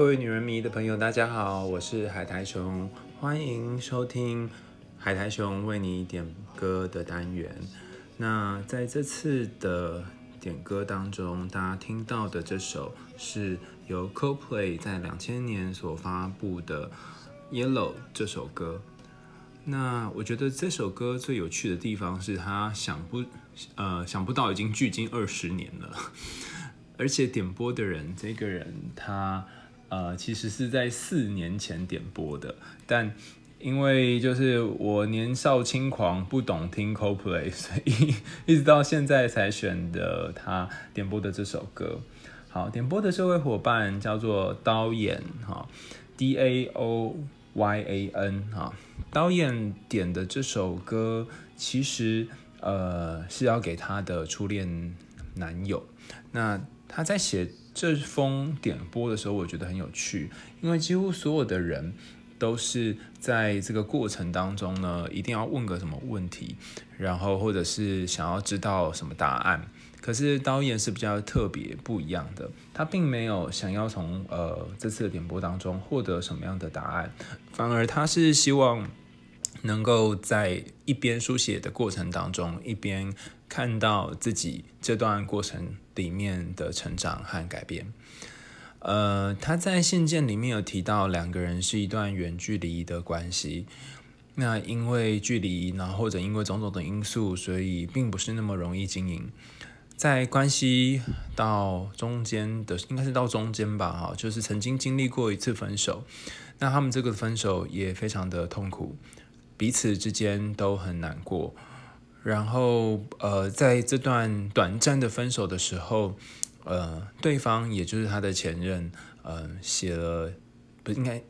各位女人迷的朋友，大家好，我是海苔熊，欢迎收听海苔熊为你点歌的单元。那在这次的点歌当中，大家听到的这首是由 Coldplay 在两千年所发布的《Yellow》这首歌。那我觉得这首歌最有趣的地方是，他想不呃想不到已经距今二十年了，而且点播的人这个人他。呃，其实是在四年前点播的，但因为就是我年少轻狂，不懂听 Coldplay，所以一直到现在才选的他点播的这首歌。好，点播的这位伙伴叫做刀眼哈，D A O Y A N 哈，刀眼点的这首歌其实呃是要给他的初恋男友，那他在写。这封点播的时候，我觉得很有趣，因为几乎所有的人都是在这个过程当中呢，一定要问个什么问题，然后或者是想要知道什么答案。可是导演是比较特别不一样的，他并没有想要从呃这次的点播当中获得什么样的答案，反而他是希望能够在一边书写的过程当中，一边看到自己这段过程里面的成长和改变。呃，他在信件里面有提到两个人是一段远距离的关系。那因为距离，然后或者因为种种的因素，所以并不是那么容易经营。在关系到中间的，应该是到中间吧，哈，就是曾经经历过一次分手。那他们这个分手也非常的痛苦，彼此之间都很难过。然后，呃，在这段短暂的分手的时候，呃，对方也就是他的前任，呃，写了，不应该，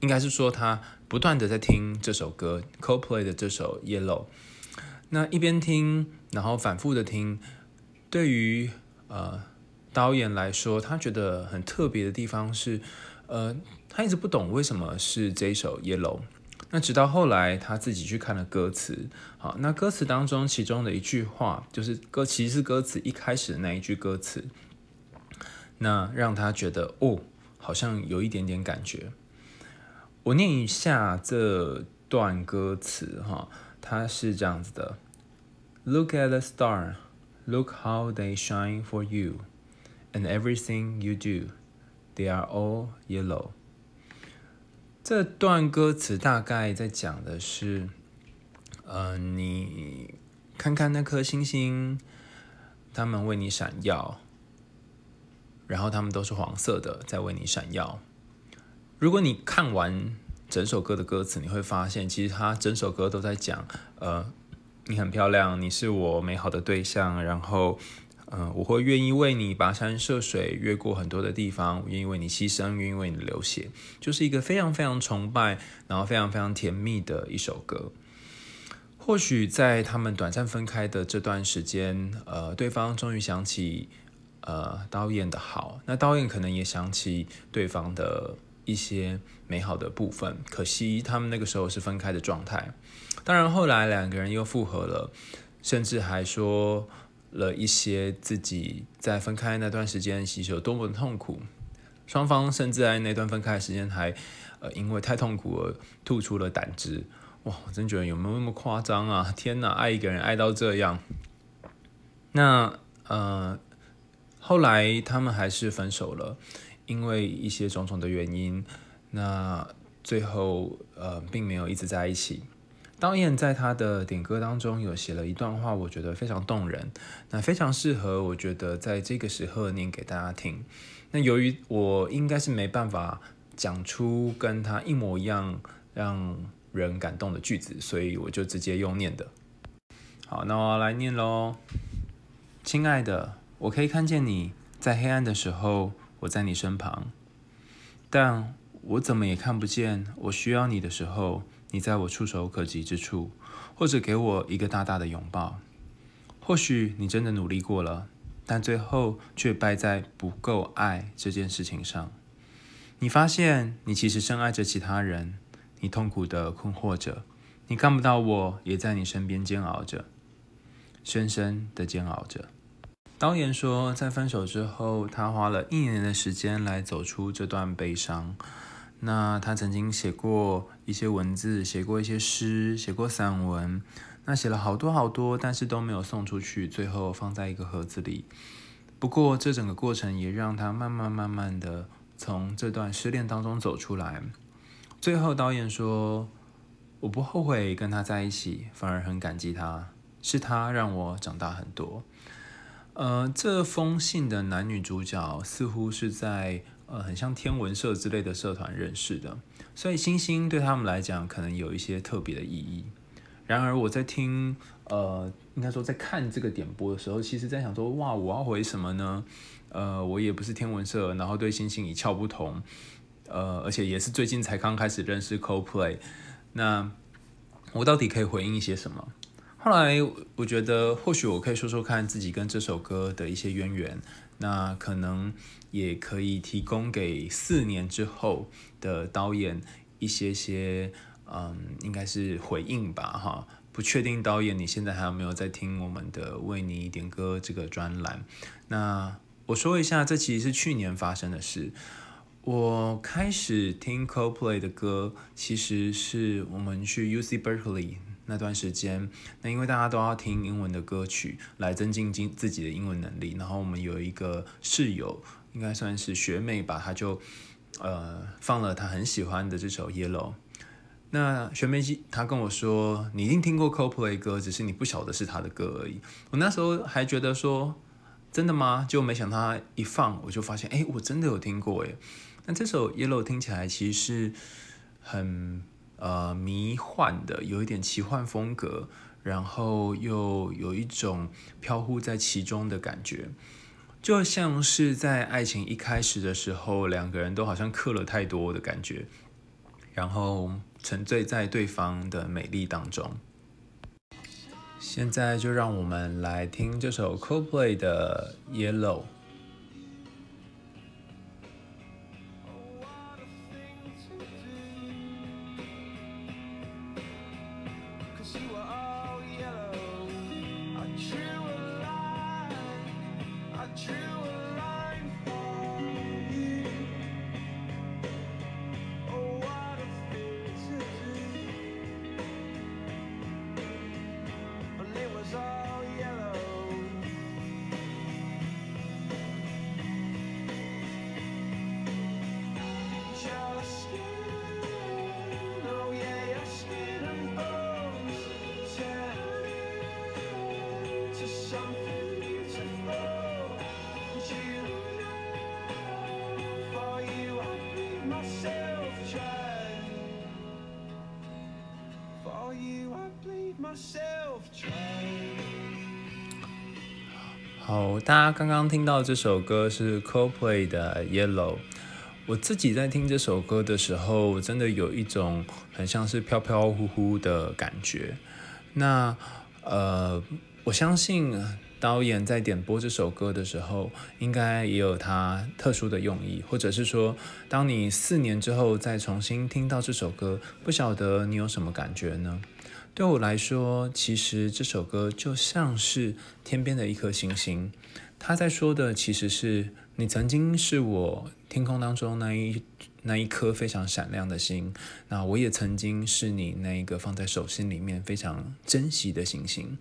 应该是说他不断的在听这首歌，CoPlay 的这首《Yellow》。那一边听，然后反复的听，对于呃导演来说，他觉得很特别的地方是，呃，他一直不懂为什么是这首《Yellow》。那直到后来，他自己去看了歌词，好，那歌词当中其中的一句话，就是歌，其实是歌词一开始的那一句歌词，那让他觉得哦，好像有一点点感觉。我念一下这段歌词哈，它是这样子的：Look at the star, look how they shine for you, and everything you do, they are all yellow. 这段歌词大概在讲的是，呃，你看看那颗星星，它们为你闪耀，然后它们都是黄色的，在为你闪耀。如果你看完整首歌的歌词，你会发现，其实它整首歌都在讲，呃，你很漂亮，你是我美好的对象，然后。嗯，我会愿意为你跋山涉水，越过很多的地方，愿意为你牺牲，愿意为你流血，就是一个非常非常崇拜，然后非常非常甜蜜的一首歌。或许在他们短暂分开的这段时间，呃，对方终于想起，呃，导演的好，那导演可能也想起对方的一些美好的部分。可惜他们那个时候是分开的状态。当然后来两个人又复合了，甚至还说。了一些自己在分开那段时间其实有多么的痛苦，双方甚至在那段分开的时间还呃因为太痛苦而吐出了胆汁，哇，我真觉得有没有那么夸张啊？天哪，爱一个人爱到这样，那呃后来他们还是分手了，因为一些种种的原因，那最后呃并没有一直在一起。导演在他的点歌当中有写了一段话，我觉得非常动人，那非常适合我觉得在这个时候念给大家听。那由于我应该是没办法讲出跟他一模一样让人感动的句子，所以我就直接用念的。好，那我来念喽。亲爱的，我可以看见你在黑暗的时候，我在你身旁，但我怎么也看不见我需要你的时候。你在我触手可及之处，或者给我一个大大的拥抱。或许你真的努力过了，但最后却败在不够爱这件事情上。你发现你其实深爱着其他人，你痛苦的困惑着，你看不到我也在你身边煎熬着，深深的煎熬着。导演说，在分手之后，他花了一年的时间来走出这段悲伤。那他曾经写过一些文字，写过一些诗，写过散文。那写了好多好多，但是都没有送出去，最后放在一个盒子里。不过，这整个过程也让他慢慢慢慢的从这段失恋当中走出来。最后，导演说：“我不后悔跟他在一起，反而很感激他，是他让我长大很多。”呃，这封信的男女主角似乎是在呃很像天文社之类的社团认识的，所以星星对他们来讲可能有一些特别的意义。然而我在听呃，应该说在看这个点播的时候，其实在想说，哇，我要回什么呢？呃，我也不是天文社，然后对星星一窍不通，呃，而且也是最近才刚开始认识 Coldplay，那我到底可以回应一些什么？后来我觉得，或许我可以说说看自己跟这首歌的一些渊源，那可能也可以提供给四年之后的导演一些些，嗯，应该是回应吧，哈。不确定导演你现在还有没有在听我们的为你点歌这个专栏？那我说一下，这其实是去年发生的事。我开始听 Coldplay 的歌，其实是我们去 UC Berkeley。那段时间，那因为大家都要听英文的歌曲来增进自己的英文能力，然后我们有一个室友，应该算是学妹吧，她就呃放了她很喜欢的这首 Yellow。那学妹她跟我说，你一定听过 Coldplay 歌，只是你不晓得是她的歌而已。我那时候还觉得说，真的吗？就没想到她一放，我就发现，哎，我真的有听过哎。那这首 Yellow 听起来其实是很。呃，迷幻的，有一点奇幻风格，然后又有一种飘忽在其中的感觉，就像是在爱情一开始的时候，两个人都好像刻了太多的感觉，然后沉醉在对方的美丽当中。现在就让我们来听这首 Coldplay 的《Yellow》。好，大家刚刚听到这首歌是 Coldplay 的 Yellow。我自己在听这首歌的时候，真的有一种很像是飘飘忽忽的感觉。那呃，我相信导演在点播这首歌的时候，应该也有他特殊的用意，或者是说，当你四年之后再重新听到这首歌，不晓得你有什么感觉呢？对我来说，其实这首歌就像是天边的一颗星星，他在说的其实是你曾经是我天空当中那一那一颗非常闪亮的星，那我也曾经是你那一个放在手心里面非常珍惜的星星，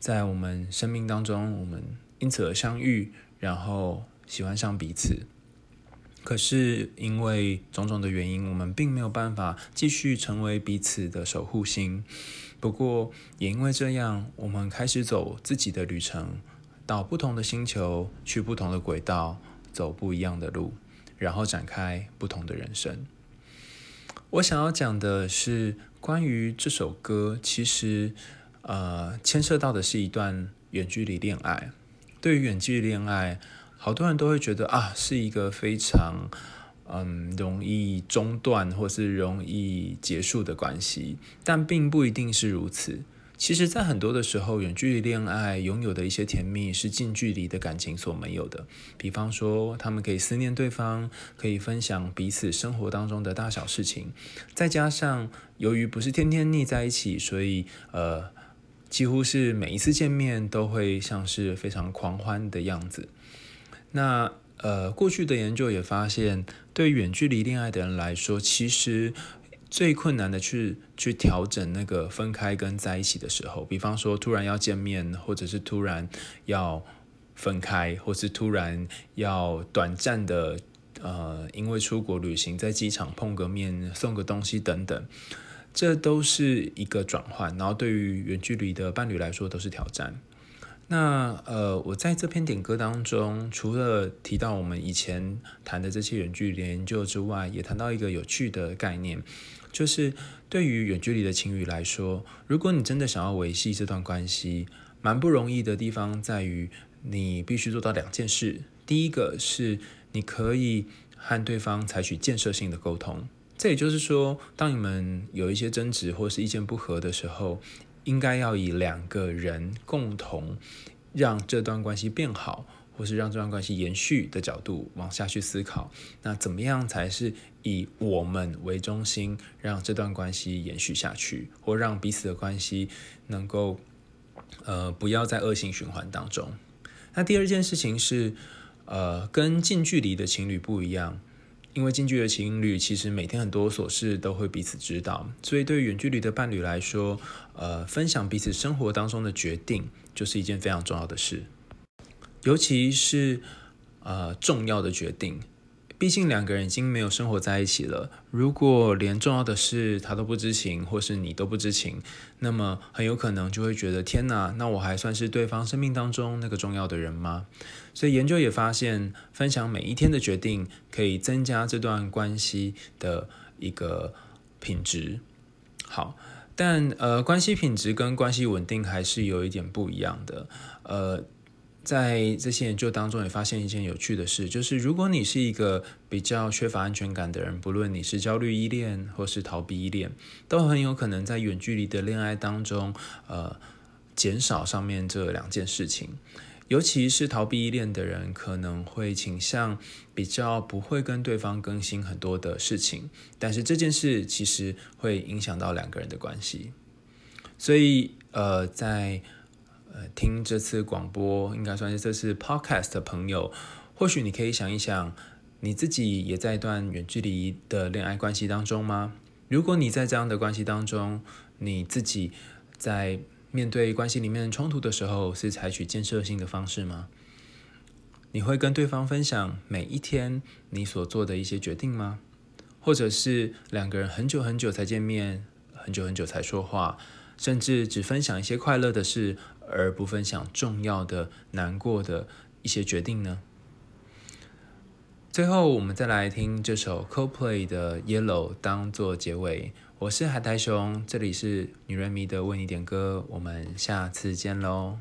在我们生命当中，我们因此而相遇，然后喜欢上彼此。可是因为种种的原因，我们并没有办法继续成为彼此的守护星。不过也因为这样，我们开始走自己的旅程，到不同的星球，去不同的轨道，走不一样的路，然后展开不同的人生。我想要讲的是关于这首歌，其实呃牵涉到的是一段远距离恋爱。对于远距离恋爱，好多人都会觉得啊，是一个非常嗯容易中断或是容易结束的关系，但并不一定是如此。其实，在很多的时候，远距离恋爱拥有的一些甜蜜是近距离的感情所没有的。比方说，他们可以思念对方，可以分享彼此生活当中的大小事情，再加上由于不是天天腻在一起，所以呃。几乎是每一次见面都会像是非常狂欢的样子。那呃，过去的研究也发现，对远距离恋爱的人来说，其实最困难的去去调整那个分开跟在一起的时候，比方说突然要见面，或者是突然要分开，或是突然要短暂的呃，因为出国旅行，在机场碰个面，送个东西等等。这都是一个转换，然后对于远距离的伴侣来说都是挑战。那呃，我在这篇点歌当中，除了提到我们以前谈的这些远距离研究之外，也谈到一个有趣的概念，就是对于远距离的情侣来说，如果你真的想要维系这段关系，蛮不容易的地方在于，你必须做到两件事。第一个是你可以和对方采取建设性的沟通。这也就是说，当你们有一些争执或是意见不合的时候，应该要以两个人共同让这段关系变好，或是让这段关系延续的角度往下去思考。那怎么样才是以我们为中心，让这段关系延续下去，或让彼此的关系能够呃不要在恶性循环当中？那第二件事情是，呃，跟近距离的情侣不一样。因为近距离的情侣其实每天很多琐事都会彼此知道，所以对远距离的伴侣来说，呃，分享彼此生活当中的决定就是一件非常重要的事，尤其是呃重要的决定。毕竟两个人已经没有生活在一起了，如果连重要的事他都不知情，或是你都不知情，那么很有可能就会觉得天哪，那我还算是对方生命当中那个重要的人吗？所以研究也发现，分享每一天的决定可以增加这段关系的一个品质。好，但呃，关系品质跟关系稳定还是有一点不一样的，呃。在这些研究当中，也发现一件有趣的事，就是如果你是一个比较缺乏安全感的人，不论你是焦虑依恋或是逃避依恋，都很有可能在远距离的恋爱当中，呃，减少上面这两件事情。尤其是逃避依恋的人，可能会倾向比较不会跟对方更新很多的事情，但是这件事其实会影响到两个人的关系。所以，呃，在，听这次广播应该算是这次 podcast 的朋友，或许你可以想一想，你自己也在一段远距离的恋爱关系当中吗？如果你在这样的关系当中，你自己在面对关系里面冲突的时候，是采取建设性的方式吗？你会跟对方分享每一天你所做的一些决定吗？或者是两个人很久很久才见面，很久很久才说话，甚至只分享一些快乐的事？而不分享重要的、难过的一些决定呢？最后，我们再来听这首 Coldplay 的《Yellow》当做结尾。我是海苔熊，这里是女人迷的为你点歌，我们下次见喽。